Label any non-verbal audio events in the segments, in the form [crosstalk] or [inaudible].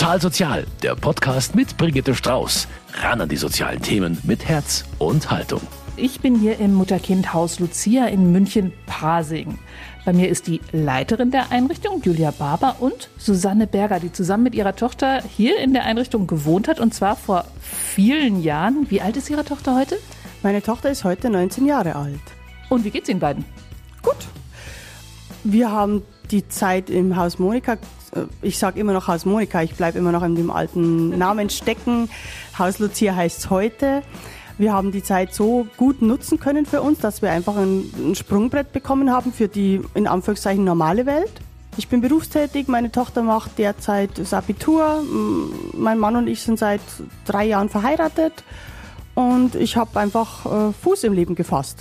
Total Sozial, der Podcast mit Brigitte Strauß. Ran an die sozialen Themen mit Herz und Haltung. Ich bin hier im Mutter-Kind-Haus Lucia in München-Pasing. Bei mir ist die Leiterin der Einrichtung, Julia Barber, und Susanne Berger, die zusammen mit ihrer Tochter hier in der Einrichtung gewohnt hat, und zwar vor vielen Jahren. Wie alt ist Ihre Tochter heute? Meine Tochter ist heute 19 Jahre alt. Und wie geht's Ihnen beiden? Gut. Wir haben die Zeit im Haus Monika, äh, ich sage immer noch Haus Monika, ich bleibe immer noch in dem alten Namen stecken. Haus Lucia heißt es heute. Wir haben die Zeit so gut nutzen können für uns, dass wir einfach ein, ein Sprungbrett bekommen haben für die in Anführungszeichen normale Welt. Ich bin berufstätig, meine Tochter macht derzeit das Abitur, mein Mann und ich sind seit drei Jahren verheiratet und ich habe einfach äh, Fuß im Leben gefasst.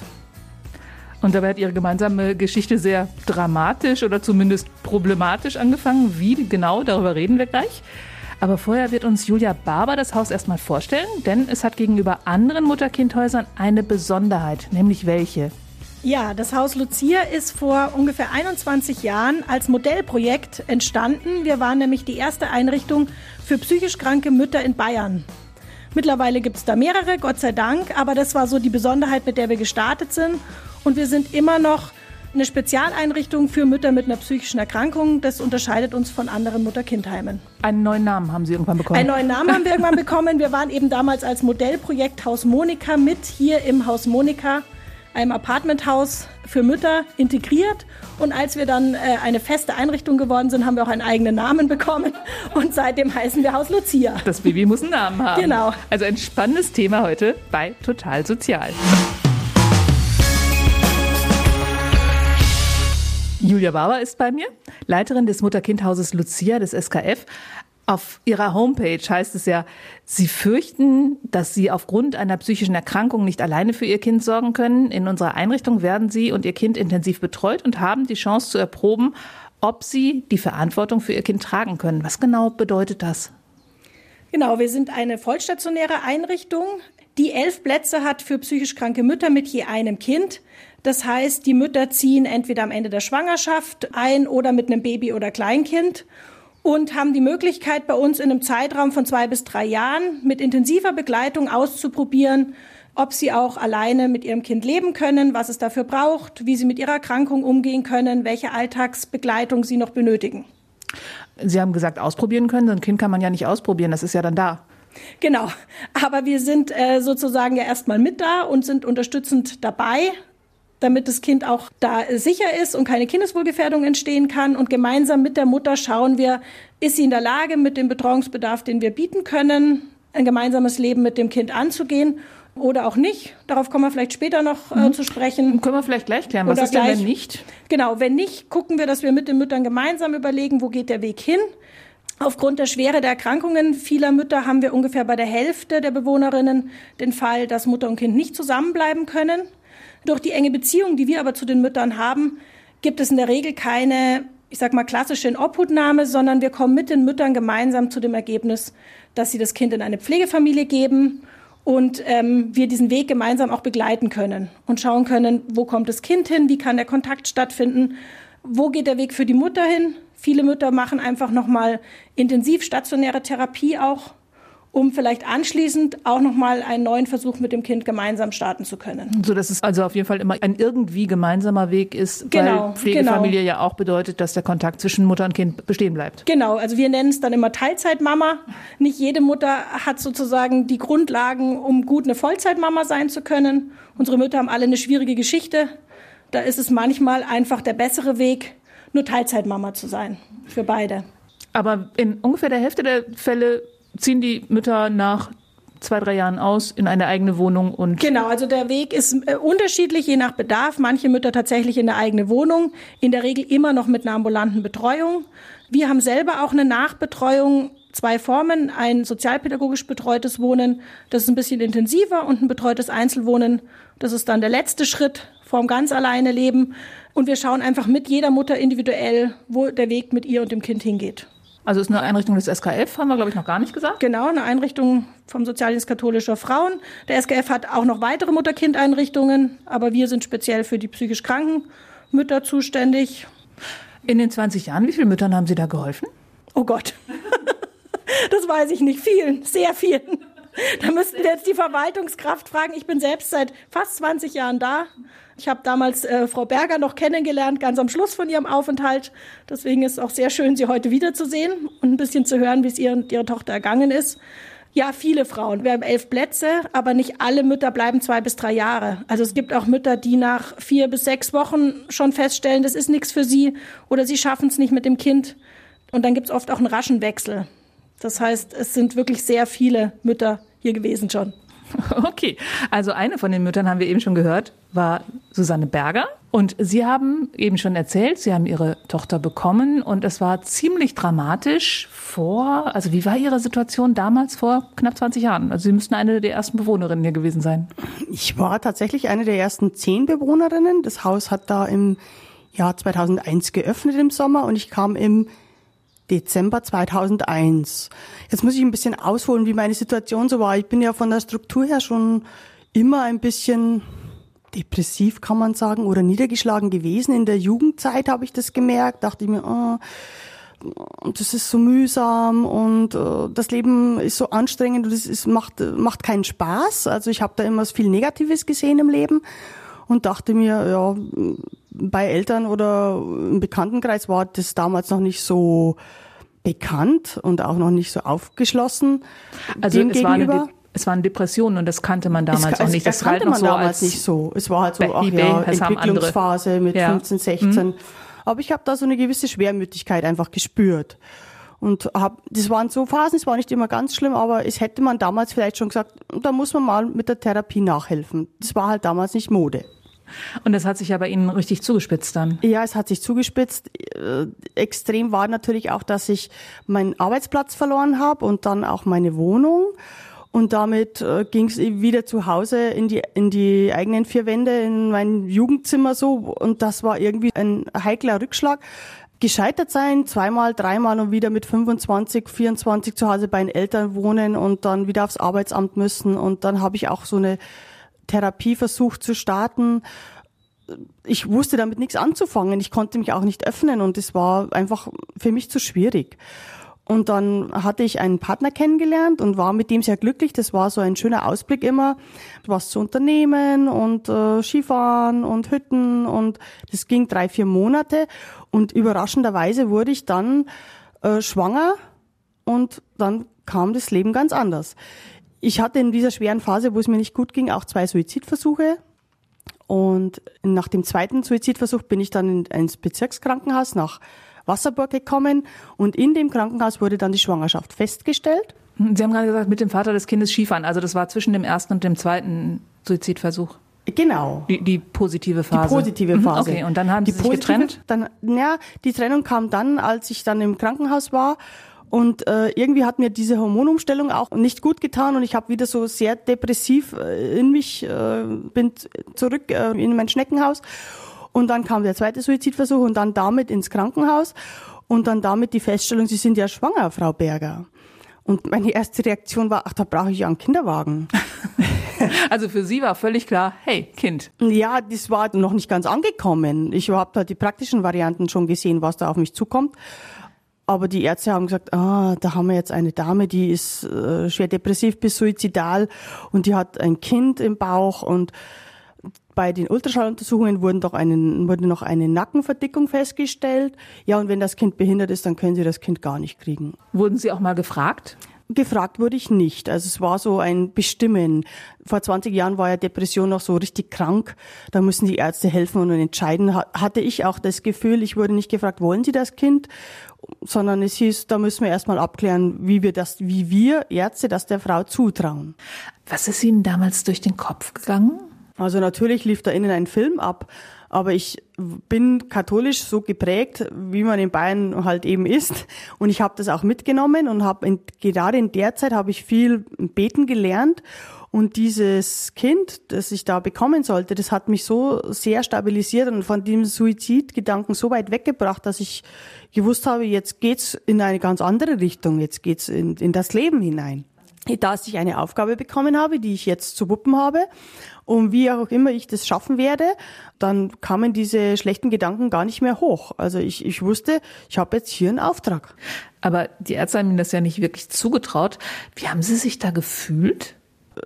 Und dabei hat Ihre gemeinsame Geschichte sehr dramatisch oder zumindest problematisch angefangen. Wie genau, darüber reden wir gleich. Aber vorher wird uns Julia Barber das Haus erstmal vorstellen, denn es hat gegenüber anderen Mutter-Kind-Häusern eine Besonderheit, nämlich welche? Ja, das Haus Lucia ist vor ungefähr 21 Jahren als Modellprojekt entstanden. Wir waren nämlich die erste Einrichtung für psychisch kranke Mütter in Bayern. Mittlerweile gibt es da mehrere, Gott sei Dank, aber das war so die Besonderheit, mit der wir gestartet sind. Und wir sind immer noch eine Spezialeinrichtung für Mütter mit einer psychischen Erkrankung. Das unterscheidet uns von anderen Mutter-Kind-Heimen. Einen neuen Namen haben Sie irgendwann bekommen? Einen neuen Namen haben wir irgendwann bekommen. Wir waren eben damals als Modellprojekt Haus Monika mit hier im Haus Monika, einem Apartmenthaus für Mütter, integriert. Und als wir dann äh, eine feste Einrichtung geworden sind, haben wir auch einen eigenen Namen bekommen. Und seitdem heißen wir Haus Lucia. Das Baby muss einen Namen haben. Genau. Also ein spannendes Thema heute bei Total Sozial. Julia Barber ist bei mir, Leiterin des Mutter-Kind-Hauses Lucia des SKF. Auf ihrer Homepage heißt es ja, Sie fürchten, dass Sie aufgrund einer psychischen Erkrankung nicht alleine für Ihr Kind sorgen können. In unserer Einrichtung werden Sie und Ihr Kind intensiv betreut und haben die Chance zu erproben, ob Sie die Verantwortung für Ihr Kind tragen können. Was genau bedeutet das? Genau, wir sind eine vollstationäre Einrichtung, die elf Plätze hat für psychisch kranke Mütter mit je einem Kind. Das heißt, die Mütter ziehen entweder am Ende der Schwangerschaft ein oder mit einem Baby oder Kleinkind und haben die Möglichkeit, bei uns in einem Zeitraum von zwei bis drei Jahren mit intensiver Begleitung auszuprobieren, ob sie auch alleine mit ihrem Kind leben können, was es dafür braucht, wie sie mit ihrer Erkrankung umgehen können, welche Alltagsbegleitung sie noch benötigen. Sie haben gesagt, ausprobieren können. So ein Kind kann man ja nicht ausprobieren, das ist ja dann da. Genau, aber wir sind äh, sozusagen ja erstmal mit da und sind unterstützend dabei, damit das Kind auch da sicher ist und keine Kindeswohlgefährdung entstehen kann. Und gemeinsam mit der Mutter schauen wir, ist sie in der Lage, mit dem Betreuungsbedarf, den wir bieten können, ein gemeinsames Leben mit dem Kind anzugehen oder auch nicht. Darauf kommen wir vielleicht später noch äh, mhm. zu sprechen. Können wir vielleicht gleich klären, was oder ist gleich, denn, wenn nicht? Genau, wenn nicht, gucken wir, dass wir mit den Müttern gemeinsam überlegen, wo geht der Weg hin. Aufgrund der Schwere der Erkrankungen vieler Mütter haben wir ungefähr bei der Hälfte der Bewohnerinnen den Fall, dass Mutter und Kind nicht zusammenbleiben können. Durch die enge Beziehung, die wir aber zu den Müttern haben, gibt es in der Regel keine, ich sag mal, klassische Inobhutnahme, sondern wir kommen mit den Müttern gemeinsam zu dem Ergebnis, dass sie das Kind in eine Pflegefamilie geben und ähm, wir diesen Weg gemeinsam auch begleiten können und schauen können, wo kommt das Kind hin, wie kann der Kontakt stattfinden, wo geht der Weg für die Mutter hin. Viele Mütter machen einfach nochmal intensiv stationäre Therapie auch um vielleicht anschließend auch nochmal einen neuen Versuch mit dem Kind gemeinsam starten zu können. So dass es also auf jeden Fall immer ein irgendwie gemeinsamer Weg ist, genau, weil Pflegefamilie genau. ja auch bedeutet, dass der Kontakt zwischen Mutter und Kind bestehen bleibt. Genau, also wir nennen es dann immer Teilzeitmama. Nicht jede Mutter hat sozusagen die Grundlagen, um gut eine Vollzeitmama sein zu können. Unsere Mütter haben alle eine schwierige Geschichte. Da ist es manchmal einfach der bessere Weg, nur Teilzeitmama zu sein für beide. Aber in ungefähr der Hälfte der Fälle ziehen die Mütter nach zwei, drei Jahren aus in eine eigene Wohnung und. Genau, also der Weg ist äh, unterschiedlich, je nach Bedarf. Manche Mütter tatsächlich in eine eigene Wohnung, in der Regel immer noch mit einer ambulanten Betreuung. Wir haben selber auch eine Nachbetreuung, zwei Formen, ein sozialpädagogisch betreutes Wohnen, das ist ein bisschen intensiver und ein betreutes Einzelwohnen, das ist dann der letzte Schritt vorm ganz alleine Leben. Und wir schauen einfach mit jeder Mutter individuell, wo der Weg mit ihr und dem Kind hingeht. Also ist eine Einrichtung des SKF, haben wir, glaube ich, noch gar nicht gesagt. Genau, eine Einrichtung vom Sozialdienst katholischer Frauen. Der SKF hat auch noch weitere Mutter-Kind-Einrichtungen, aber wir sind speziell für die psychisch kranken Mütter zuständig. In den 20 Jahren, wie vielen Müttern haben Sie da geholfen? Oh Gott. [laughs] Das weiß ich nicht. Vielen, sehr vielen. Da müssten wir jetzt die Verwaltungskraft fragen. Ich bin selbst seit fast 20 Jahren da. Ich habe damals äh, Frau Berger noch kennengelernt, ganz am Schluss von ihrem Aufenthalt. Deswegen ist es auch sehr schön, Sie heute wiederzusehen und ein bisschen zu hören, wie es ihr und ihre Tochter ergangen ist. Ja, viele Frauen. Wir haben elf Plätze, aber nicht alle Mütter bleiben zwei bis drei Jahre. Also es gibt auch Mütter, die nach vier bis sechs Wochen schon feststellen, das ist nichts für sie oder sie schaffen es nicht mit dem Kind. Und dann gibt es oft auch einen raschen Wechsel. Das heißt, es sind wirklich sehr viele Mütter hier gewesen schon. [laughs] Okay, also eine von den Müttern haben wir eben schon gehört, war Susanne Berger. Und Sie haben eben schon erzählt, Sie haben Ihre Tochter bekommen und es war ziemlich dramatisch vor, also wie war Ihre Situation damals vor knapp 20 Jahren? Also Sie müssten eine der ersten Bewohnerinnen hier gewesen sein. Ich war tatsächlich eine der ersten zehn Bewohnerinnen. Das Haus hat da im Jahr 2001 geöffnet im Sommer und ich kam im Dezember 2001. Jetzt muss ich ein bisschen ausholen, wie meine Situation so war. Ich bin ja von der Struktur her schon immer ein bisschen depressiv, kann man sagen, oder niedergeschlagen gewesen. In der Jugendzeit habe ich das gemerkt, dachte ich mir, oh, das ist so mühsam und uh, das Leben ist so anstrengend und es macht, macht keinen Spaß. Also ich habe da immer viel Negatives gesehen im Leben und dachte mir, ja, bei Eltern oder im Bekanntenkreis war das damals noch nicht so bekannt und auch noch nicht so aufgeschlossen. Also es war, es waren Depressionen und das kannte man damals es, auch nicht. Das, das kannte man so damals nicht so. Es war halt so, ach ja, Entwicklungsphase mit ja. 15, 16. Mhm. Aber ich habe da so eine gewisse Schwermütigkeit einfach gespürt. Und hab, das waren so Phasen, es war nicht immer ganz schlimm, aber es hätte man damals vielleicht schon gesagt, da muss man mal mit der Therapie nachhelfen. Das war halt damals nicht Mode. Und das hat sich ja bei Ihnen richtig zugespitzt dann. Ja, es hat sich zugespitzt. Äh, extrem war natürlich auch, dass ich meinen Arbeitsplatz verloren habe und dann auch meine Wohnung. Und damit äh, ging es wieder zu Hause in die, in die eigenen vier Wände, in mein Jugendzimmer so. Und das war irgendwie ein heikler Rückschlag. Gescheitert sein, zweimal, dreimal und wieder mit 25, 24 zu Hause bei den Eltern wohnen und dann wieder aufs Arbeitsamt müssen. Und dann habe ich auch so eine Therapieversuch zu starten. Ich wusste damit nichts anzufangen. Ich konnte mich auch nicht öffnen und es war einfach für mich zu schwierig. Und dann hatte ich einen Partner kennengelernt und war mit dem sehr glücklich. Das war so ein schöner Ausblick immer, was zu unternehmen und äh, Skifahren und Hütten und das ging drei, vier Monate. Und überraschenderweise wurde ich dann äh, schwanger und dann kam das Leben ganz anders. Ich hatte in dieser schweren Phase, wo es mir nicht gut ging, auch zwei Suizidversuche. Und nach dem zweiten Suizidversuch bin ich dann ins Bezirkskrankenhaus nach Wasserburg gekommen und in dem Krankenhaus wurde dann die Schwangerschaft festgestellt. Sie haben gerade gesagt, mit dem Vater des Kindes Skifahren. Also das war zwischen dem ersten und dem zweiten Suizidversuch. Genau. Die, die positive Phase. Die positive mhm, Phase. Okay, und dann haben die Sie sich getrennt? Dann, ja, die Trennung kam dann, als ich dann im Krankenhaus war und äh, irgendwie hat mir diese Hormonumstellung auch nicht gut getan und ich habe wieder so sehr depressiv äh, in mich, äh, bin zurück äh, in mein Schneckenhaus. Und dann kam der zweite Suizidversuch und dann damit ins Krankenhaus und dann damit die Feststellung, Sie sind ja schwanger, Frau Berger. Und meine erste Reaktion war, ach, da brauche ich ja einen Kinderwagen. [laughs] Also für Sie war völlig klar, hey, Kind. Ja, das war noch nicht ganz angekommen. Ich habe halt die praktischen Varianten schon gesehen, was da auf mich zukommt. Aber die Ärzte haben gesagt, ah, da haben wir jetzt eine Dame, die ist äh, schwer depressiv bis suizidal und die hat ein Kind im Bauch und bei den Ultraschalluntersuchungen wurden doch einen, wurde noch eine Nackenverdickung festgestellt. Ja, und wenn das Kind behindert ist, dann können Sie das Kind gar nicht kriegen. Wurden Sie auch mal gefragt? Gefragt wurde ich nicht. Also es war so ein Bestimmen. Vor 20 Jahren war ja Depression noch so richtig krank. Da müssen die Ärzte helfen und entscheiden. Hatte ich auch das Gefühl, ich wurde nicht gefragt, wollen Sie das Kind? Sondern es hieß, da müssen wir erstmal abklären, wie wir das, wie wir Ärzte das der Frau zutrauen. Was ist Ihnen damals durch den Kopf gegangen? Also natürlich lief da innen ein Film ab, aber ich bin katholisch so geprägt, wie man in Bayern halt eben ist. Und ich habe das auch mitgenommen und habe gerade in der Zeit habe ich viel beten gelernt und dieses Kind, das ich da bekommen sollte, das hat mich so sehr stabilisiert und von dem Suizidgedanken so weit weggebracht, dass ich gewusst habe, jetzt geht's in eine ganz andere Richtung, jetzt geht's in, in das Leben hinein. dass ich eine Aufgabe bekommen habe, die ich jetzt zu wuppen habe. Und wie auch immer ich das schaffen werde, dann kamen diese schlechten Gedanken gar nicht mehr hoch. Also ich, ich wusste, ich habe jetzt hier einen Auftrag. Aber die Ärzte haben Ihnen das ja nicht wirklich zugetraut. Wie haben Sie sich da gefühlt?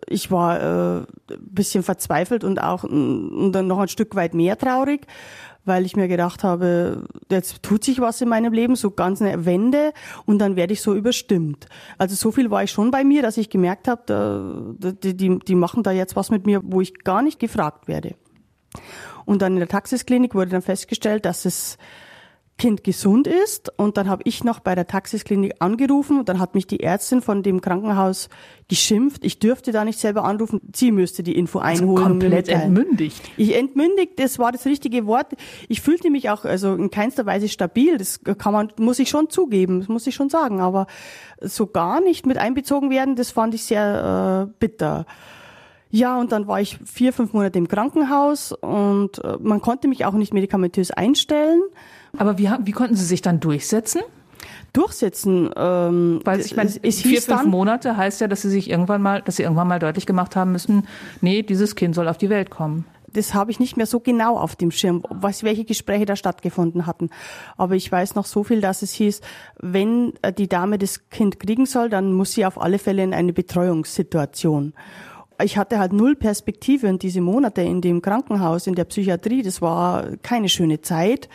Ich war äh, bisschen verzweifelt und auch und dann noch ein Stück weit mehr traurig, weil ich mir gedacht habe, jetzt tut sich was in meinem Leben, so ganz eine Wende und dann werde ich so überstimmt. Also so viel war ich schon bei mir, dass ich gemerkt habe, da, die, die, die machen da jetzt was mit mir, wo ich gar nicht gefragt werde. Und dann in der Taxisklinik wurde dann festgestellt, dass es Kind gesund ist. Und dann habe ich noch bei der Taxisklinik angerufen und dann hat mich die Ärztin von dem Krankenhaus geschimpft. Ich dürfte da nicht selber anrufen. Sie müsste die Info Also einholen. mir komplett entmündigt. Ich entmündigt, das war das richtige Wort. Ich fühlte mich auch also in keinster Weise stabil. Das kann man, muss ich schon zugeben, das muss ich schon sagen. Aber so gar nicht mit einbezogen werden, das fand ich sehr äh, bitter. Ja, und dann war ich vier, fünf Monate im Krankenhaus und äh, man konnte mich auch nicht medikamentös einstellen. Aber wie, wie konnten Sie sich dann durchsetzen? Durchsetzen. Ähm, Weil ich meine, es, vier, fünf dann, Monate heißt ja, dass Sie sich irgendwann mal, dass Sie irgendwann mal deutlich gemacht haben müssen, nee, dieses Kind soll auf die Welt kommen. das habe ich nicht mehr so genau auf dem Schirm, was, welche Gespräche da stattgefunden hatten. Aber ich weiß noch so viel, dass es hieß, wenn äh, die Dame das Kind kriegen soll, dann muss sie auf alle Fälle in eine Betreuungssituation. Ich hatte halt null Perspektive in diese Monate in dem Krankenhaus, in der Psychiatrie. Das war keine schöne Zeit.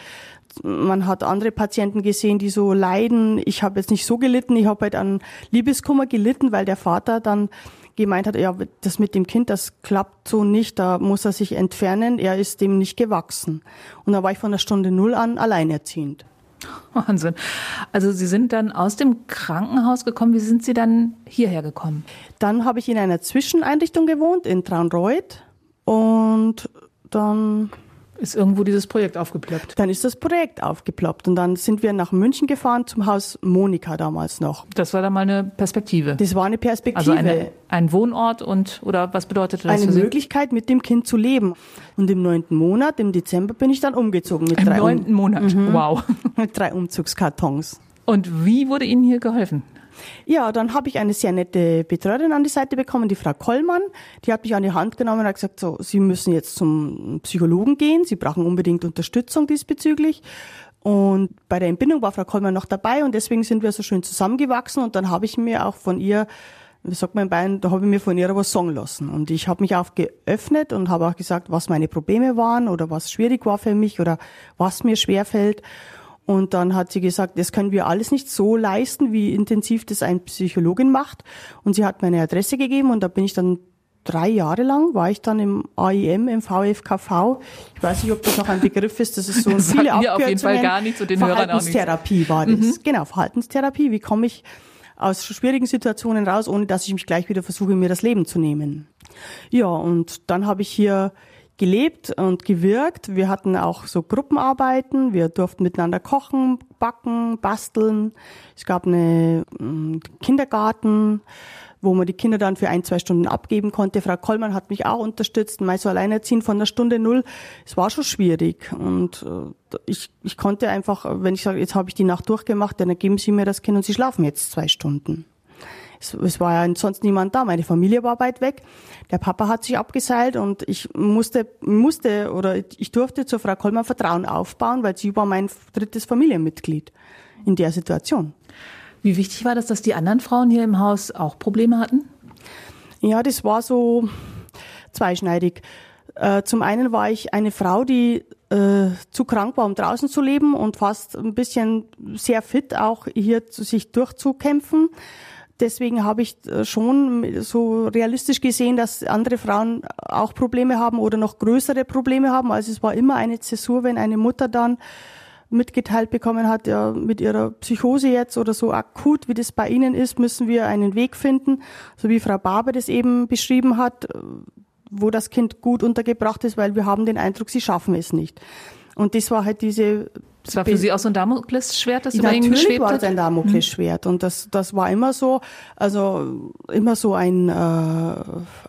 Man hat andere Patienten gesehen, die so leiden. Ich habe jetzt nicht so gelitten. Ich habe halt an Liebeskummer gelitten, weil der Vater dann gemeint hat, ja, das mit dem Kind, das klappt so nicht, da muss er sich entfernen, er ist dem nicht gewachsen. Und da war ich von der Stunde Null an alleinerziehend. Wahnsinn. Also Sie sind dann aus dem Krankenhaus gekommen. Wie sind Sie dann hierher gekommen? Dann habe ich in einer Zwischeneinrichtung gewohnt, in Traunreuth. Und dann, Ist irgendwo dieses Projekt aufgeploppt? dann ist das Projekt aufgeploppt. Und dann sind wir nach München gefahren zum Haus Monika damals noch. Das war dann mal eine Perspektive. Das war eine Perspektive. Also eine, ein Wohnort und oder was bedeutete das eine für Sie? Möglichkeit, mit dem Kind zu leben. Und im neunten Monat, im Dezember, bin ich dann umgezogen mit, Im drei, um, neunten Monat. Wow. [laughs] mit drei Umzugskartons. Und wie wurde Ihnen hier geholfen? Ja, dann habe ich eine sehr nette Betreuerin an die Seite bekommen, die Frau Kollmann. Die hat mich an die Hand genommen und hat gesagt, so, Sie müssen jetzt zum Psychologen gehen. Sie brauchen unbedingt Unterstützung diesbezüglich. Und bei der Entbindung war Frau Kollmann noch dabei und deswegen sind wir so schön zusammengewachsen. Und dann habe ich mir auch von ihr, wie sagt man in Bayern, da habe ich mir von ihr was sagen lassen. Und ich habe mich auch geöffnet und habe auch gesagt, was meine Probleme waren oder was schwierig war für mich oder was mir schwerfällt. Und dann hat sie gesagt, das können wir alles nicht so leisten, wie intensiv das ein Psychologin macht. Und sie hat meine Adresse gegeben und da bin ich dann drei Jahre lang, war ich dann im AIM, im VFKV. Ich weiß nicht, ob das noch ein Begriff ist, das ist so [laughs] ein Das viele mir auf jeden Fall Abkürzungen. gar nichts und den Hörern auch. Verhaltenstherapie war das. Genau, Verhaltenstherapie. Wie komme ich aus schwierigen Situationen raus, ohne dass ich mich gleich wieder versuche, mir das Leben zu nehmen? Ja, und dann habe ich hier gelebt und gewirkt. Wir hatten auch so Gruppenarbeiten. Wir durften miteinander kochen, backen, basteln. Es gab eine mm, Kindergarten, wo man die Kinder dann für ein, zwei Stunden abgeben konnte. Frau Kollmann hat mich auch unterstützt. Mal so alleinerziehen von der Stunde null. Es war schon schwierig. Und äh, ich, ich konnte einfach, wenn ich sage, jetzt habe ich die Nacht durchgemacht, dann geben Sie mir das Kind und Sie schlafen jetzt zwei Stunden. Es, es war ja sonst niemand da. Meine Familie war weit weg. Der Papa hat sich abgeseilt und ich musste, musste oder ich durfte zur Frau Kollmann Vertrauen aufbauen, weil sie war mein drittes Familienmitglied in der Situation. Wie wichtig war das, dass die anderen Frauen hier im Haus auch Probleme hatten? Ja, das war so zweischneidig. Äh, zum einen war ich eine Frau, die äh, zu krank war, um draußen zu leben und fast ein bisschen sehr fit auch hier zu sich durchzukämpfen. Deswegen habe ich äh, schon so realistisch gesehen, dass andere Frauen auch Probleme haben oder noch größere Probleme haben. Also es war immer eine Zäsur, wenn eine Mutter dann mitgeteilt bekommen hat, ja, mit ihrer Psychose jetzt oder so akut, wie das bei Ihnen ist, müssen wir einen Weg finden, so wie Frau Barber das eben beschrieben hat, äh, wo das Kind gut untergebracht ist, weil wir haben den Eindruck, sie schaffen es nicht. Und das war halt diese Das war für Sie auch so ein Damoklesschwert, das über Ihnen geschwebt war hat? es ein Damoklesschwert und das, das war immer so, also immer so ein, äh,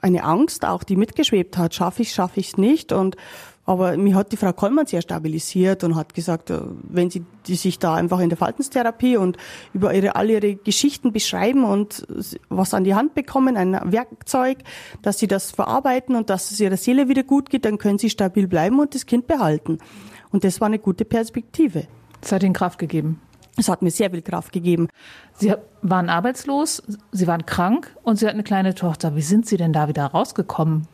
eine Angst auch, die mitgeschwebt hat. Schaffe ich, schaffe ich es nicht und Aber mir hat die Frau Kollmann sehr stabilisiert und hat gesagt, äh, wenn sie die sich da einfach in der Verhaltenstherapie und über ihre, all ihre Geschichten beschreiben und was an die Hand bekommen, ein Werkzeug, dass sie das verarbeiten und dass es ihrer Seele wieder gut geht, dann können sie stabil bleiben und das Kind behalten. Und das war eine gute Perspektive. Das hat Ihnen Kraft gegeben. Es hat mir sehr viel Kraft gegeben. Sie waren arbeitslos, Sie waren krank und Sie hatten eine kleine Tochter. Wie sind Sie denn da wieder rausgekommen?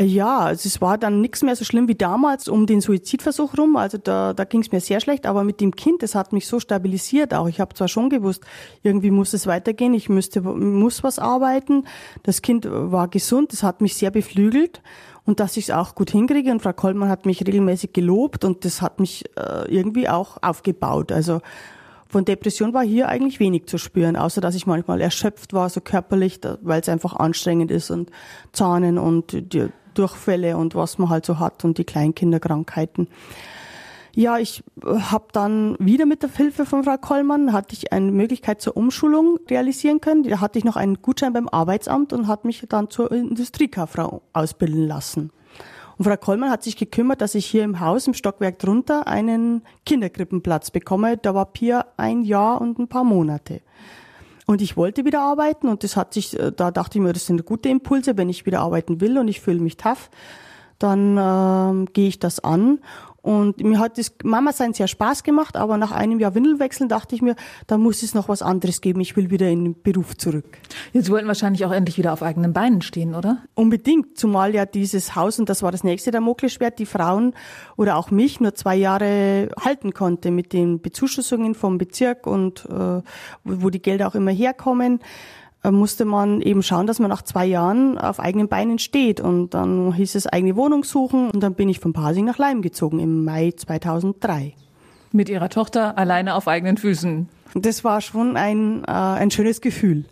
Ja, also es war dann nichts mehr so schlimm wie damals um den Suizidversuch rum. Also da, da ging es mir sehr schlecht, aber mit dem Kind, das hat mich so stabilisiert auch. Ich habe zwar schon gewusst, irgendwie muss es weitergehen, ich müsste, muss was arbeiten. Das Kind war gesund, das hat mich sehr beflügelt und dass ich es auch gut hinkriege. Und Frau Kollmann hat mich regelmäßig gelobt und das hat mich äh, irgendwie auch aufgebaut. Also von Depression war hier eigentlich wenig zu spüren, außer dass ich manchmal erschöpft war, so körperlich, weil es einfach anstrengend ist und Zahnen und die Durchfälle und was man halt so hat und die Kleinkinderkrankheiten. Ja, ich äh, habe dann wieder mit der Hilfe von Frau Kollmann, hatte ich eine Möglichkeit zur Umschulung realisieren können. Da hatte ich noch einen Gutschein beim Arbeitsamt und hat mich dann zur Industriekauffrau ausbilden lassen. Und Frau Kollmann hat sich gekümmert, dass ich hier im Haus im Stockwerk drunter einen Kinderkrippenplatz bekomme. Da war Pia ein Jahr und ein paar Monate. Und ich wollte wieder arbeiten und das hat sich, äh, da dachte ich mir, das sind gute Impulse, wenn ich wieder arbeiten will und ich fühle mich tough, dann ähm, gehe ich das an und mir hat das Mama sein sehr Spaß gemacht, aber nach einem Jahr Windelwechseln dachte ich mir, da muss es noch was anderes geben. Ich will wieder in den Beruf zurück. Sie wollten wahrscheinlich auch endlich wieder auf eigenen Beinen stehen, oder? Unbedingt, zumal ja dieses Haus, und das war das nächste der Damoklesschwert, die Frauen oder auch mich nur zwei Jahre halten konnte mit den Bezuschussungen vom Bezirk und äh, wo die Gelder auch immer herkommen. Äh, musste man eben schauen, dass man nach zwei Jahren auf eigenen Beinen steht. Und dann hieß es eigene Wohnung suchen. Und dann bin ich von Pasing nach Leim gezogen im Mai 2003. Mit ihrer Tochter alleine auf eigenen Füßen. Das war schon ein, äh, ein schönes Gefühl.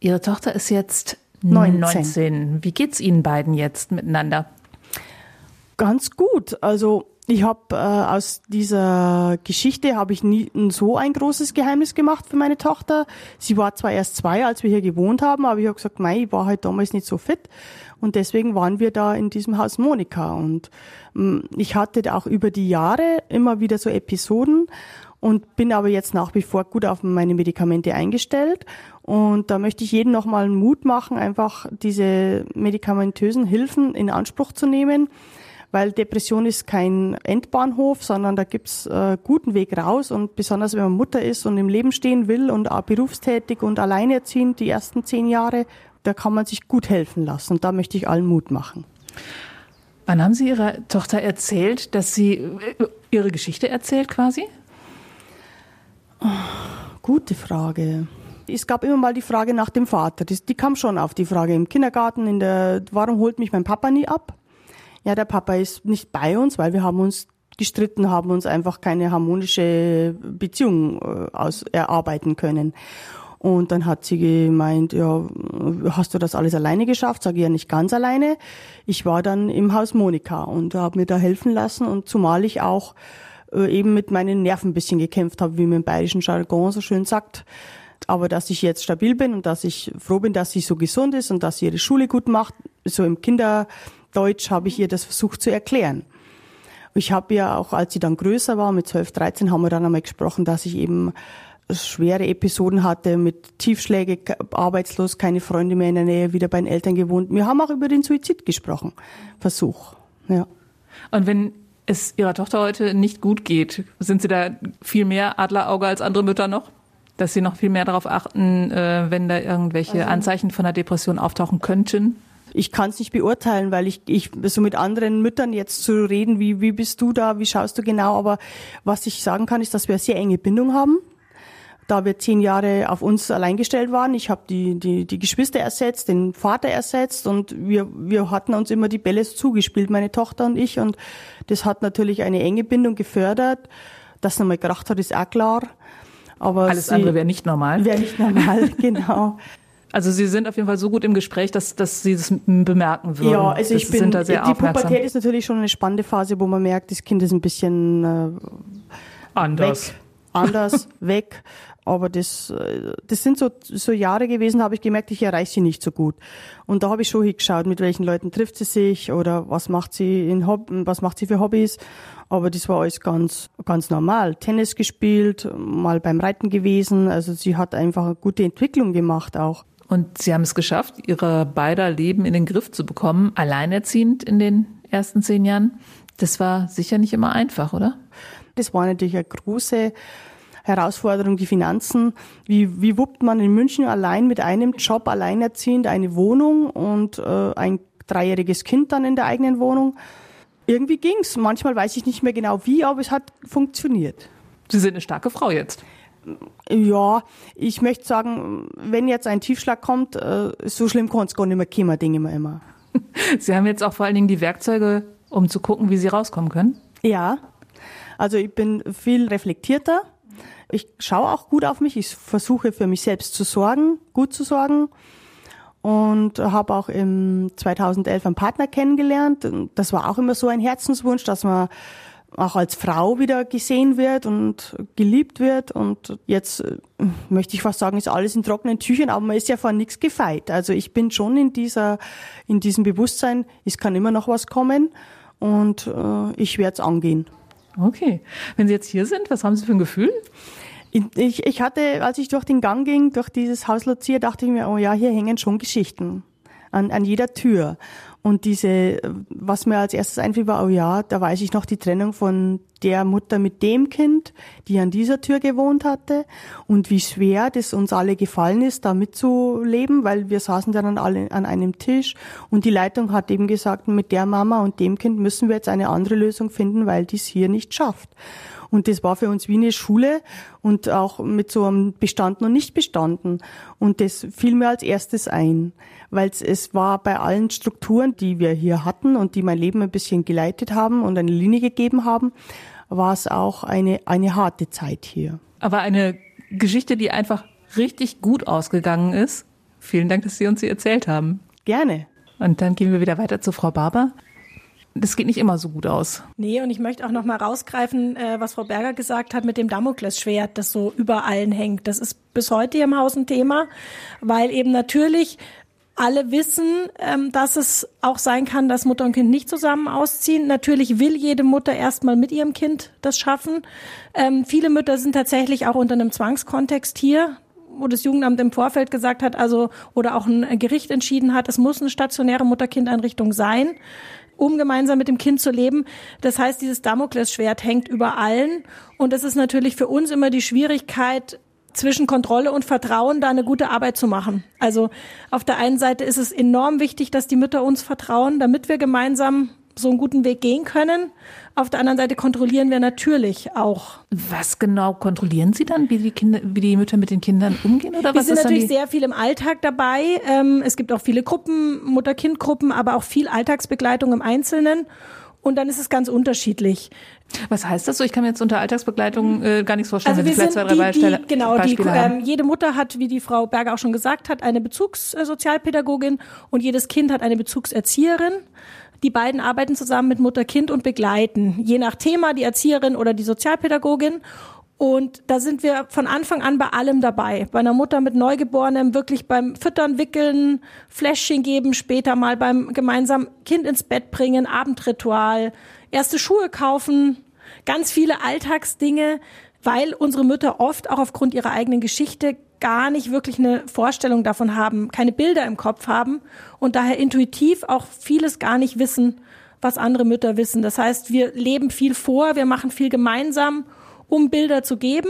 Ihre Tochter ist jetzt 19. 19. Wie geht's Ihnen beiden jetzt miteinander? Ganz gut. Also ich habe äh, aus dieser Geschichte habe ich nie so ein großes Geheimnis gemacht für meine Tochter. Sie war zwar erst zwei, als wir hier gewohnt haben, aber ich habe gesagt, mei, ich war halt damals nicht so fit. Und deswegen waren wir da in diesem Haus Monika. Und ähm, ich hatte auch über die Jahre immer wieder so Episoden und bin aber jetzt nach wie vor gut auf meine Medikamente eingestellt. Und da möchte ich jedem nochmal Mut machen, einfach diese medikamentösen Hilfen in Anspruch zu nehmen weil Depression ist kein Endbahnhof, sondern da gibt's äh, guten Weg raus und besonders wenn man Mutter ist und im Leben stehen will und auch berufstätig und alleinerziehend die ersten zehn Jahre, da kann man sich gut helfen lassen und da möchte ich allen Mut machen. Wann haben Sie Ihrer Tochter erzählt, dass sie äh, ihre Geschichte erzählt quasi? Oh, gute Frage. Es gab immer mal die Frage nach dem Vater. Die, die kam schon auf die Frage im Kindergarten, in der, warum holt mich mein Papa nie ab? Ja, der Papa ist nicht bei uns, weil wir haben uns gestritten, haben uns einfach keine harmonische Beziehung äh, aus, erarbeiten können. Und dann hat sie gemeint, ja, hast du das alles alleine geschafft? Sage ich ja nicht ganz alleine. Ich war dann im Haus Monika und habe mir da helfen lassen und zumal ich auch äh, eben mit meinen Nerven ein bisschen gekämpft habe, wie man im bayerischen Jargon so schön sagt. Aber dass ich jetzt stabil bin und dass ich froh bin, dass sie so gesund ist und dass sie ihre Schule gut macht, so im Kinder Deutsch habe ich ihr das versucht zu erklären. Ich habe ja auch, als sie dann größer war, mit 12, 13, haben wir dann einmal gesprochen, dass ich eben schwere Episoden hatte mit Tiefschläge, arbeitslos, keine Freunde mehr in der Nähe, wieder bei den Eltern gewohnt. Wir haben auch über den Suizid gesprochen. Versuch, ja. Und wenn es Ihrer Tochter heute nicht gut geht, sind Sie da viel mehr Adlerauge als andere Mütter noch? Dass Sie noch viel mehr darauf achten, äh, wenn da irgendwelche also, Anzeichen von einer Depression auftauchen könnten? Ich kann es nicht beurteilen, weil ich, ich so mit anderen Müttern jetzt zu reden, wie, wie bist du da, wie schaust du genau, aber was ich sagen kann, ist, dass wir eine sehr enge Bindung haben. Da wir zehn Jahre auf uns allein gestellt waren, ich habe die, die, die Geschwister ersetzt, den Vater ersetzt und wir, wir hatten uns immer die Bälle zugespielt, meine Tochter und ich. Und das hat natürlich eine enge Bindung gefördert. Dass sie mal gedacht hat, ist auch klar. Aber Alles sie, andere wäre nicht normal. Wäre nicht normal, [laughs] genau. Also Sie sind auf jeden Fall so gut im Gespräch, dass, dass Sie das bemerken würden. Ja, also ich das bin, die Pubertät ist natürlich schon eine spannende Phase, wo man merkt, das Kind ist ein bisschen äh, anders. Weg, anders, [laughs] weg. Aber das, äh, das sind so, so Jahre gewesen, habe ich gemerkt, ich erreiche sie nicht so gut. Und da habe ich schon hingeschaut, mit welchen Leuten trifft sie sich oder was macht sie in Hob was macht sie für Hobbys. Aber das war alles ganz, ganz normal. Tennis gespielt, mal beim Reiten gewesen. Also sie hat einfach eine gute Entwicklung gemacht auch. Und Sie haben es geschafft, Ihre beider Leben in den Griff zu bekommen, alleinerziehend in den ersten zehn Jahren. Das war sicher nicht immer einfach, oder? Das war natürlich eine große Herausforderung, die Finanzen. Wie, wie wuppt man in München allein mit einem Job alleinerziehend eine Wohnung und äh, ein dreijähriges Kind dann in der eigenen Wohnung? Irgendwie ging's. Manchmal weiß ich nicht mehr genau wie, aber es hat funktioniert. Sie sind eine starke Frau jetzt. Ja, ich möchte sagen, wenn jetzt ein Tiefschlag kommt, äh, so schlimm kann es gar nicht mehr kommen, denke ich mir immer. [laughs] Sie haben jetzt auch vor allen Dingen die Werkzeuge, um zu gucken, wie Sie rauskommen können? Ja, also ich bin viel reflektierter. Ich schaue auch gut auf mich. Ich versuche für mich selbst zu sorgen, gut zu sorgen. Und habe auch im 2011 einen Partner kennengelernt. Das war auch immer so ein Herzenswunsch, dass man auch als Frau wieder gesehen wird und geliebt wird. Und jetzt äh, möchte ich fast sagen, ist alles in trockenen Tüchern, aber man ist ja vor nichts gefeit. Also ich bin schon in dieser, in diesem Bewusstsein, es kann immer noch was kommen und äh, ich werde es angehen. Okay. Wenn Sie jetzt hier sind, was haben Sie für ein Gefühl? Ich, ich hatte, als ich durch den Gang ging, durch dieses Haus Lucia, dachte ich mir, oh ja, hier hängen schon Geschichten an, an jeder Tür. Und diese, was mir als erstes einfiel, war, oh ja, da weiß ich noch die Trennung von der Mutter mit dem Kind, die an dieser Tür gewohnt hatte und wie schwer das uns alle gefallen ist, da mitzuleben, weil wir saßen dann alle an einem Tisch und die Leitung hat eben gesagt, mit der Mama und dem Kind müssen wir jetzt eine andere Lösung finden, weil dies hier nicht schafft. Und das war für uns wie eine Schule und auch mit so einem Bestanden und nicht bestanden. Und das fiel mir als erstes ein, weil es war bei allen Strukturen, die wir hier hatten und die mein Leben ein bisschen geleitet haben und eine Linie gegeben haben, war es auch eine, eine harte Zeit hier. Aber eine Geschichte, die einfach richtig gut ausgegangen ist. Vielen Dank, dass Sie uns sie erzählt haben. Gerne. Und dann gehen wir wieder weiter zu Frau Barber das geht nicht immer so gut aus. Nee, und ich möchte auch noch mal rausgreifen, äh, was Frau Berger gesagt hat mit dem Damoklesschwert, das so über allen hängt. Das ist bis heute hier im Haus ein Thema, weil eben natürlich alle wissen, ähm, dass es auch sein kann, dass Mutter und Kind nicht zusammen ausziehen. Natürlich will jede Mutter erstmal mit ihrem Kind das schaffen. Ähm, viele Mütter sind tatsächlich auch unter einem Zwangskontext hier wo das Jugendamt im Vorfeld gesagt hat, also oder auch ein Gericht entschieden hat, es muss eine stationäre Mutter-Kind-Einrichtung sein um gemeinsam mit dem Kind zu leben. Das heißt, dieses Damoklesschwert hängt über allen. Und es ist natürlich für uns immer die Schwierigkeit, zwischen Kontrolle und Vertrauen da eine gute Arbeit zu machen. Also auf der einen Seite ist es enorm wichtig, dass die Mütter uns vertrauen, damit wir gemeinsam so einen guten Weg gehen können. Auf der anderen Seite kontrollieren wir natürlich auch. Was genau kontrollieren Sie dann, wie die Kinder, wie die Mütter mit den Kindern umgehen oder wir was? Wir sind natürlich sehr viel im Alltag dabei. Ähm, es gibt auch viele Gruppen, Mutter-Kind-Gruppen, aber auch viel Alltagsbegleitung im Einzelnen. Und dann ist es ganz unterschiedlich. Was heißt das so? Ich kann mir jetzt unter Alltagsbegleitung äh, gar nichts vorstellen. Also wir sind zwei, drei die, die, genau, die, ähm, jede Mutter hat, wie die Frau Berger auch schon gesagt hat, eine Bezugssozialpädagogin und jedes Kind hat eine Bezugserzieherin. Die beiden arbeiten zusammen mit Mutter, Kind und begleiten, je nach Thema, die Erzieherin oder die Sozialpädagogin. Und da sind wir von Anfang an bei allem dabei. Bei einer Mutter mit Neugeborenem wirklich beim Füttern, Wickeln, Fläschchen geben, später mal beim gemeinsam Kind ins Bett bringen, Abendritual, erste Schuhe kaufen, ganz viele Alltagsdinge, weil unsere Mütter oft auch aufgrund ihrer eigenen Geschichte gar nicht wirklich eine Vorstellung davon haben, keine Bilder im Kopf haben und daher intuitiv auch vieles gar nicht wissen, was andere Mütter wissen. Das heißt, wir leben viel vor, wir machen viel gemeinsam, um Bilder zu geben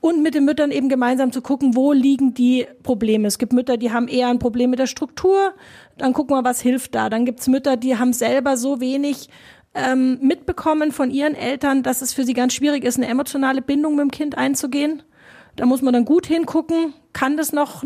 und mit den Müttern eben gemeinsam zu gucken, wo liegen die Probleme. Es gibt Mütter, die haben eher ein Problem mit der Struktur, dann gucken wir, was hilft da. Dann gibt's Mütter, die haben selber so wenig ähm, mitbekommen von ihren Eltern, dass es für sie ganz schwierig ist, eine emotionale Bindung mit dem Kind einzugehen. Da muss man dann gut hingucken, kann das noch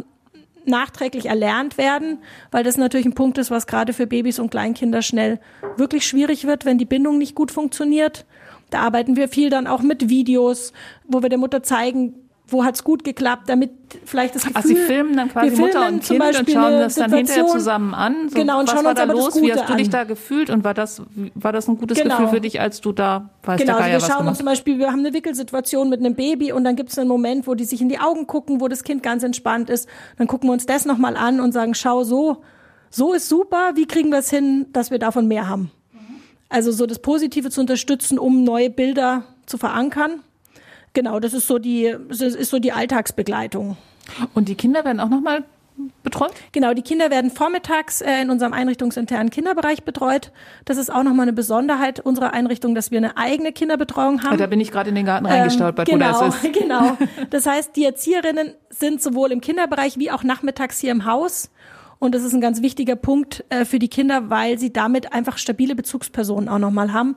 nachträglich erlernt werden, weil das natürlich ein Punkt ist, was gerade für Babys und Kleinkinder schnell wirklich schwierig wird, wenn die Bindung nicht gut funktioniert. Da arbeiten wir viel dann auch mit Videos, wo wir der Mutter zeigen, wo hat's gut geklappt, damit vielleicht das Gefühl... Ach, Sie filmen dann quasi Mutter und Kind und schauen das dann hinterher zusammen an? So, genau, und was schauen war uns da aber das los? Wie hast du dich da gefühlt und war das, war das ein gutes Genau. Gefühl für dich, als du da, weißt Genau, der also Geier wir was schauen uns zum Beispiel, wir haben eine Wickelsituation mit einem Baby und dann gibt es einen Moment, wo die sich in die Augen gucken, wo das Kind ganz entspannt ist. Dann gucken wir uns das nochmal an und sagen, schau, so, so ist super, wie kriegen wir es hin, dass wir davon mehr haben? Also so das Positive zu unterstützen, um neue Bilder zu verankern. Genau, das ist so die, das ist so die Alltagsbegleitung. Und die Kinder werden auch nochmal betreut? Genau, die Kinder werden vormittags äh, in unserem einrichtungsinternen Kinderbereich betreut. Das ist auch nochmal eine Besonderheit unserer Einrichtung, dass wir eine eigene Kinderbetreuung haben. Da bin ich gerade in den Garten reingestolpert, Ähm, wo genau, das ist. [laughs] genau. [laughs] Das heißt, die Erzieherinnen sind sowohl im Kinderbereich wie auch nachmittags hier im Haus. Und das ist ein ganz wichtiger Punkt äh, für die Kinder, weil sie damit einfach stabile Bezugspersonen auch nochmal haben.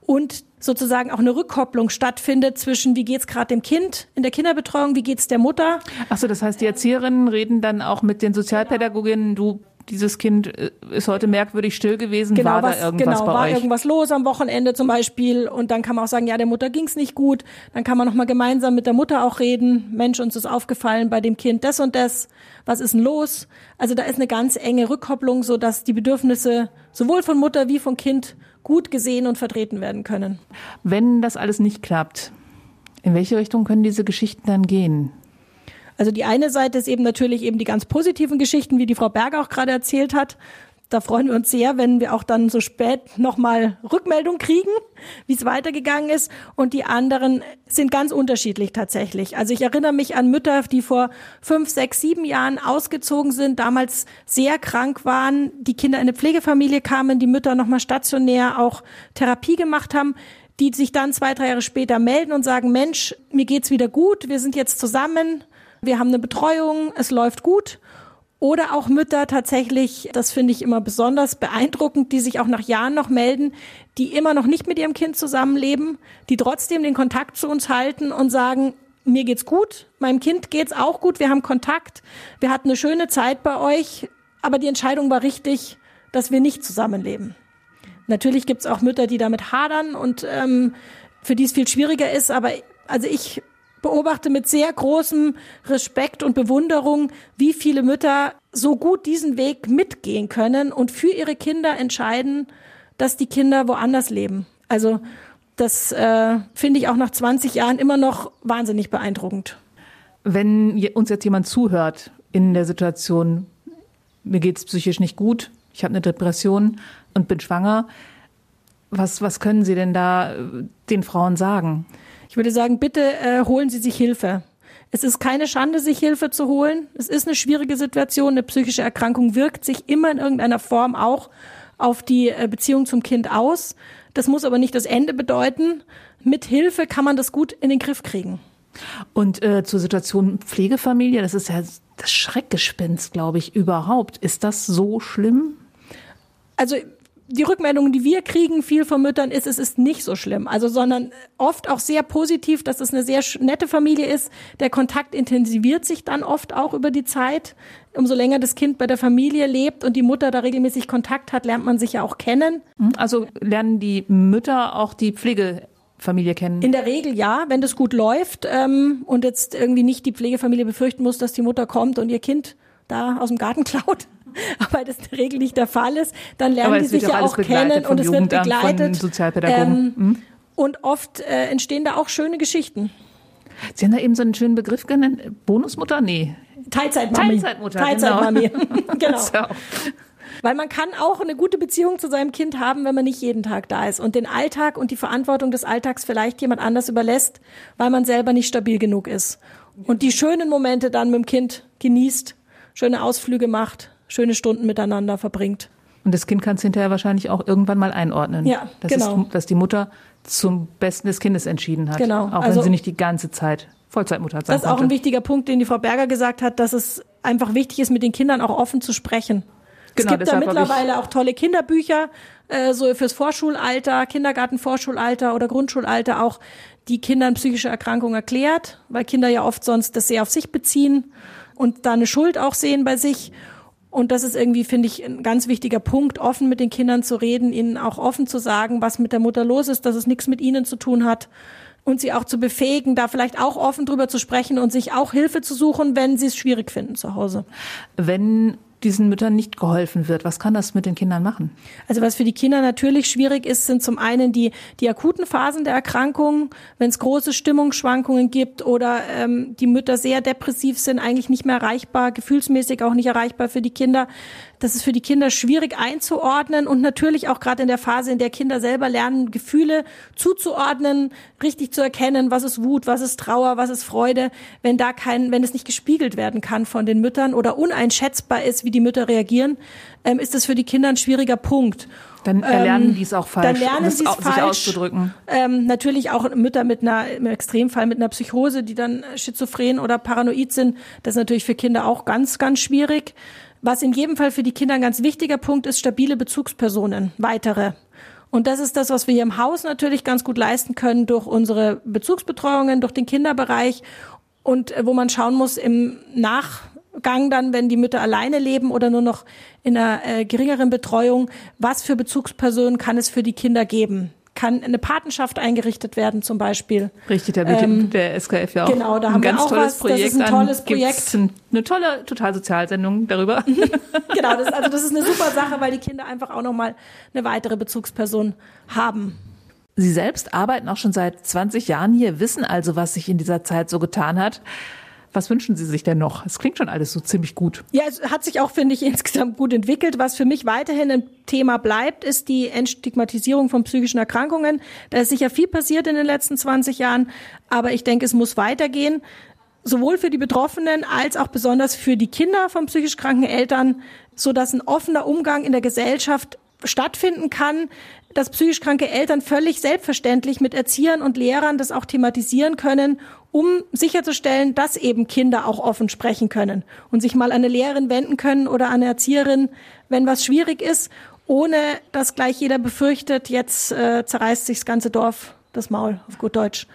Und sozusagen auch eine Rückkopplung stattfindet zwischen, wie geht's gerade dem Kind in der Kinderbetreuung, wie geht's der Mutter. Achso, das heißt, die Erzieherinnen reden dann auch mit den Sozialpädagoginnen, du, dieses Kind äh, ist heute merkwürdig still gewesen, Genau, war was, da irgendwas genau, bei war euch? irgendwas los am Wochenende zum Beispiel und dann kann man auch sagen, ja, der Mutter ging's nicht gut. Dann kann man noch mal gemeinsam mit der Mutter auch reden. Mensch, uns ist aufgefallen bei dem Kind das und das. Was ist denn los? Also da ist eine ganz enge Rückkopplung, so dass die Bedürfnisse sowohl von Mutter wie von Kind gut gesehen und vertreten werden können. Wenn das alles nicht klappt, in welche Richtung können diese Geschichten dann gehen? Also die eine Seite ist eben natürlich eben die ganz positiven Geschichten, wie die Frau Berger auch gerade erzählt hat. Da freuen wir uns sehr, wenn wir auch dann so spät nochmal Rückmeldung kriegen, wie es weitergegangen ist. Und die anderen sind ganz unterschiedlich tatsächlich. Also ich erinnere mich an Mütter, die vor fünf, sechs, sieben Jahren ausgezogen sind, damals sehr krank waren, die Kinder in eine Pflegefamilie kamen, die Mütter nochmal stationär auch Therapie gemacht haben die sich dann zwei, drei Jahre später melden und sagen, Mensch, mir geht's wieder gut, wir sind jetzt zusammen, wir haben eine Betreuung, es läuft gut. Oder auch Mütter tatsächlich, das finde ich immer besonders beeindruckend, die sich auch nach Jahren noch melden, die immer noch nicht mit ihrem Kind zusammenleben, die trotzdem den Kontakt zu uns halten und sagen, mir geht's gut, meinem Kind geht's auch gut, wir haben Kontakt, wir hatten eine schöne Zeit bei euch, aber die Entscheidung war richtig, dass wir nicht zusammenleben. Natürlich gibt's auch Mütter, die damit hadern und ähm, für die es viel schwieriger ist, aber also ich beobachte mit sehr großem Respekt und Bewunderung, wie viele Mütter so gut diesen Weg mitgehen können und für ihre Kinder entscheiden, dass die Kinder woanders leben. Also das äh, finde ich auch nach 20 Jahren immer noch wahnsinnig beeindruckend. Wenn uns jetzt jemand zuhört in der Situation, mir geht's psychisch nicht gut, ich habe eine Depression und bin schwanger, was, was können Sie denn da äh, den Frauen sagen? Ich würde sagen, bitte äh, holen Sie sich Hilfe. Es ist keine Schande, sich Hilfe zu holen. Es ist eine schwierige Situation. Eine psychische Erkrankung wirkt sich immer in irgendeiner Form auch auf die äh, Beziehung zum Kind aus. Das muss aber nicht das Ende bedeuten. Mit Hilfe kann man das gut in den Griff kriegen. Und äh, zur Situation Pflegefamilie, das ist ja das Schreckgespenst, glaube ich, überhaupt. Ist das so schlimm? Also die Rückmeldungen, die wir kriegen, viel von Müttern, ist, es ist nicht so schlimm. Also, sondern oft auch sehr positiv, dass es eine sehr nette Familie ist. Der Kontakt intensiviert sich dann oft auch über die Zeit. Umso länger das Kind bei der Familie lebt und die Mutter da regelmäßig Kontakt hat, lernt man sich ja auch kennen. Hm? Also lernen die Mütter auch die Pflegefamilie kennen? In der Regel ja, wenn das gut läuft ähm, und jetzt irgendwie nicht die Pflegefamilie befürchten muss, dass die Mutter kommt und ihr Kind da aus dem Garten klaut. [laughs] Aber das in der Regel nicht der Fall ist, dann lernen die sich ja auch kennen und es wird begleitet. Sozialpädagogen. Ähm, Und oft äh, entstehen da auch schöne Geschichten. Sie haben da eben so einen schönen Begriff genannt. Bonusmutter? Nee. Teilzeitmami. Teilzeitmutter, Teilzeitmami. [laughs] [laughs] genau. Ist ja auch- Weil man kann auch eine gute Beziehung zu seinem Kind haben, wenn man nicht jeden Tag da ist und den Alltag und die Verantwortung des Alltags vielleicht jemand anders überlässt, weil man selber nicht stabil genug ist. Und die schönen Momente dann mit dem Kind genießt, schöne Ausflüge macht, schöne Stunden miteinander verbringt. Und das Kind kann es hinterher wahrscheinlich auch irgendwann mal einordnen. Ja, dass genau. Es, dass die Mutter zum Besten des Kindes entschieden hat. Genau, Auch also- wenn sie nicht die ganze Zeit Vollzeitmutter sein Das ist auch konnte. ein wichtiger Punkt, den die Frau Berger gesagt hat, dass es einfach wichtig ist, mit den Kindern auch offen zu sprechen. Genau, es gibt da mittlerweile auch tolle Kinderbücher, äh, so fürs Vorschulalter, Kindergarten, Vorschulalter oder Grundschulalter auch, die Kindern psychische Erkrankungen erklärt, weil Kinder ja oft sonst das sehr auf sich beziehen und da eine Schuld auch sehen bei sich. Und das ist irgendwie, finde ich, ein ganz wichtiger Punkt, offen mit den Kindern zu reden, ihnen auch offen zu sagen, was mit der Mutter los ist, dass es nichts mit ihnen zu tun hat, und sie auch zu befähigen, da vielleicht auch offen drüber zu sprechen und sich auch Hilfe zu suchen, wenn sie es schwierig finden zu Hause. Wenn diesen Müttern nicht geholfen wird. Was kann das mit den Kindern machen? Also was für die Kinder natürlich schwierig ist, sind zum einen die, die akuten Phasen der Erkrankung, wenn es große Stimmungsschwankungen gibt oder ähm, die Mütter sehr depressiv sind, eigentlich nicht mehr erreichbar, gefühlsmäßig auch nicht erreichbar für die Kinder. Das ist für die Kinder schwierig einzuordnen und natürlich auch gerade in der Phase, in der Kinder selber lernen, Gefühle zuzuordnen, richtig zu erkennen, was ist Wut, was ist Trauer, was ist Freude, wenn da kein, wenn es nicht gespiegelt werden kann von den Müttern oder uneinschätzbar ist, wie die Mütter reagieren, ähm, ist das für die Kinder ein schwieriger Punkt. Dann erlernen ähm, die es auch falsch, dann lernen sie es falsch, auszudrücken. Ähm, natürlich auch Mütter mit einer, im Extremfall mit einer Psychose, die dann schizophren oder paranoid sind. Das ist natürlich für Kinder auch ganz, ganz schwierig. Was in jedem Fall für die Kinder ein ganz wichtiger Punkt ist, stabile Bezugspersonen, weitere. Und das ist das, was wir hier im Haus natürlich ganz gut leisten können durch unsere Bezugsbetreuungen, durch den Kinderbereich und äh, wo man schauen muss im Nach Gang dann, wenn die Mütter alleine leben oder nur noch in einer äh, geringeren Betreuung, was für Bezugspersonen kann es für die Kinder geben? Kann eine Patenschaft eingerichtet werden zum Beispiel? Richtig, da bietet ähm, der SKF ja auch genau, da ein haben ganz wir auch tolles was. Projekt das ist ein tolles an. Projekt. Ein, eine tolle Totalsozialsendung darüber. [laughs] genau, das, also das ist eine super Sache, weil die Kinder einfach auch nochmal eine weitere Bezugsperson haben. Sie selbst arbeiten auch schon seit 20 Jahren hier, wissen also, was sich in dieser Zeit so getan hat. Was wünschen Sie sich denn noch? Es klingt schon alles so ziemlich gut. Ja, es hat sich auch, finde ich, [laughs] insgesamt gut entwickelt. Was für mich weiterhin ein Thema bleibt, ist die Entstigmatisierung von psychischen Erkrankungen. Da ist sicher viel passiert in den letzten 20 Jahren, aber ich denke, es muss weitergehen. Sowohl für die Betroffenen als auch besonders für die Kinder von psychisch kranken Eltern, so dass ein offener Umgang in der Gesellschaft stattfinden kann, dass psychisch kranke Eltern völlig selbstverständlich mit Erziehern und Lehrern das auch thematisieren können, um sicherzustellen, dass eben Kinder auch offen sprechen können und sich mal an eine Lehrerin wenden können oder an eine Erzieherin, wenn was schwierig ist, ohne dass gleich jeder befürchtet, jetzt äh, zerreißt sich das ganze Dorf das Maul, auf gut Deutsch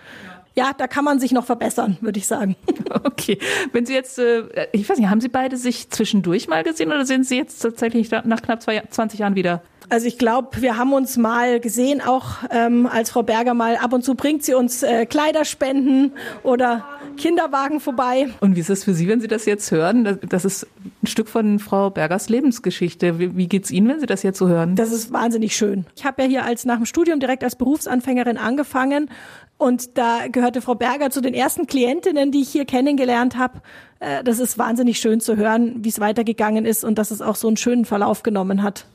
ja, da kann man sich noch verbessern, würde ich sagen. [laughs] Okay. Wenn Sie jetzt, äh, ich weiß nicht, haben Sie beide sich zwischendurch mal gesehen oder sind Sie jetzt tatsächlich nach knapp 20 Jahren wieder? Also ich glaube, wir haben uns mal gesehen, auch ähm, als Frau Berger mal ab und zu bringt sie uns äh, Kleiderspenden oder Kinderwagen vorbei. Und wie ist es für Sie, wenn Sie das jetzt hören? Das ist ein Stück von Frau Bergers Lebensgeschichte. Wie, wie geht's Ihnen, wenn Sie das jetzt so hören? Das ist wahnsinnig schön. Ich habe ja hier als nach dem Studium direkt als Berufsanfängerin angefangen und da gehörte Frau Berger zu den ersten Klientinnen, die ich hier kennengelernt habe. Äh, das ist wahnsinnig schön zu hören, wie es weitergegangen ist und dass es auch so einen schönen Verlauf genommen hat.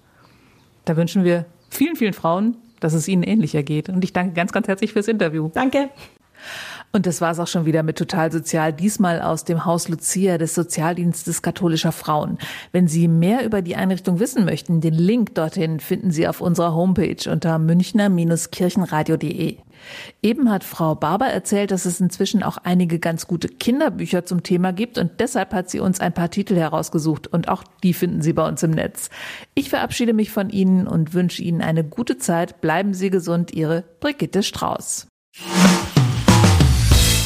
Da wünschen wir vielen, vielen Frauen, dass es ihnen ähnlich ergeht. Und ich danke ganz, ganz herzlich fürs Interview. Danke. Und das war es auch schon wieder mit Total Sozial, diesmal aus dem Haus Lucia des Sozialdienstes katholischer Frauen. Wenn Sie mehr über die Einrichtung wissen möchten, den Link dorthin finden Sie auf unserer Homepage unter münchner-kirchenradio.de. Eben hat Frau Barber erzählt, dass es inzwischen auch einige ganz gute Kinderbücher zum Thema gibt und deshalb hat sie uns ein paar Titel herausgesucht und auch die finden Sie bei uns im Netz. Ich verabschiede mich von Ihnen und wünsche Ihnen eine gute Zeit. Bleiben Sie gesund, Ihre Brigitte Strauß.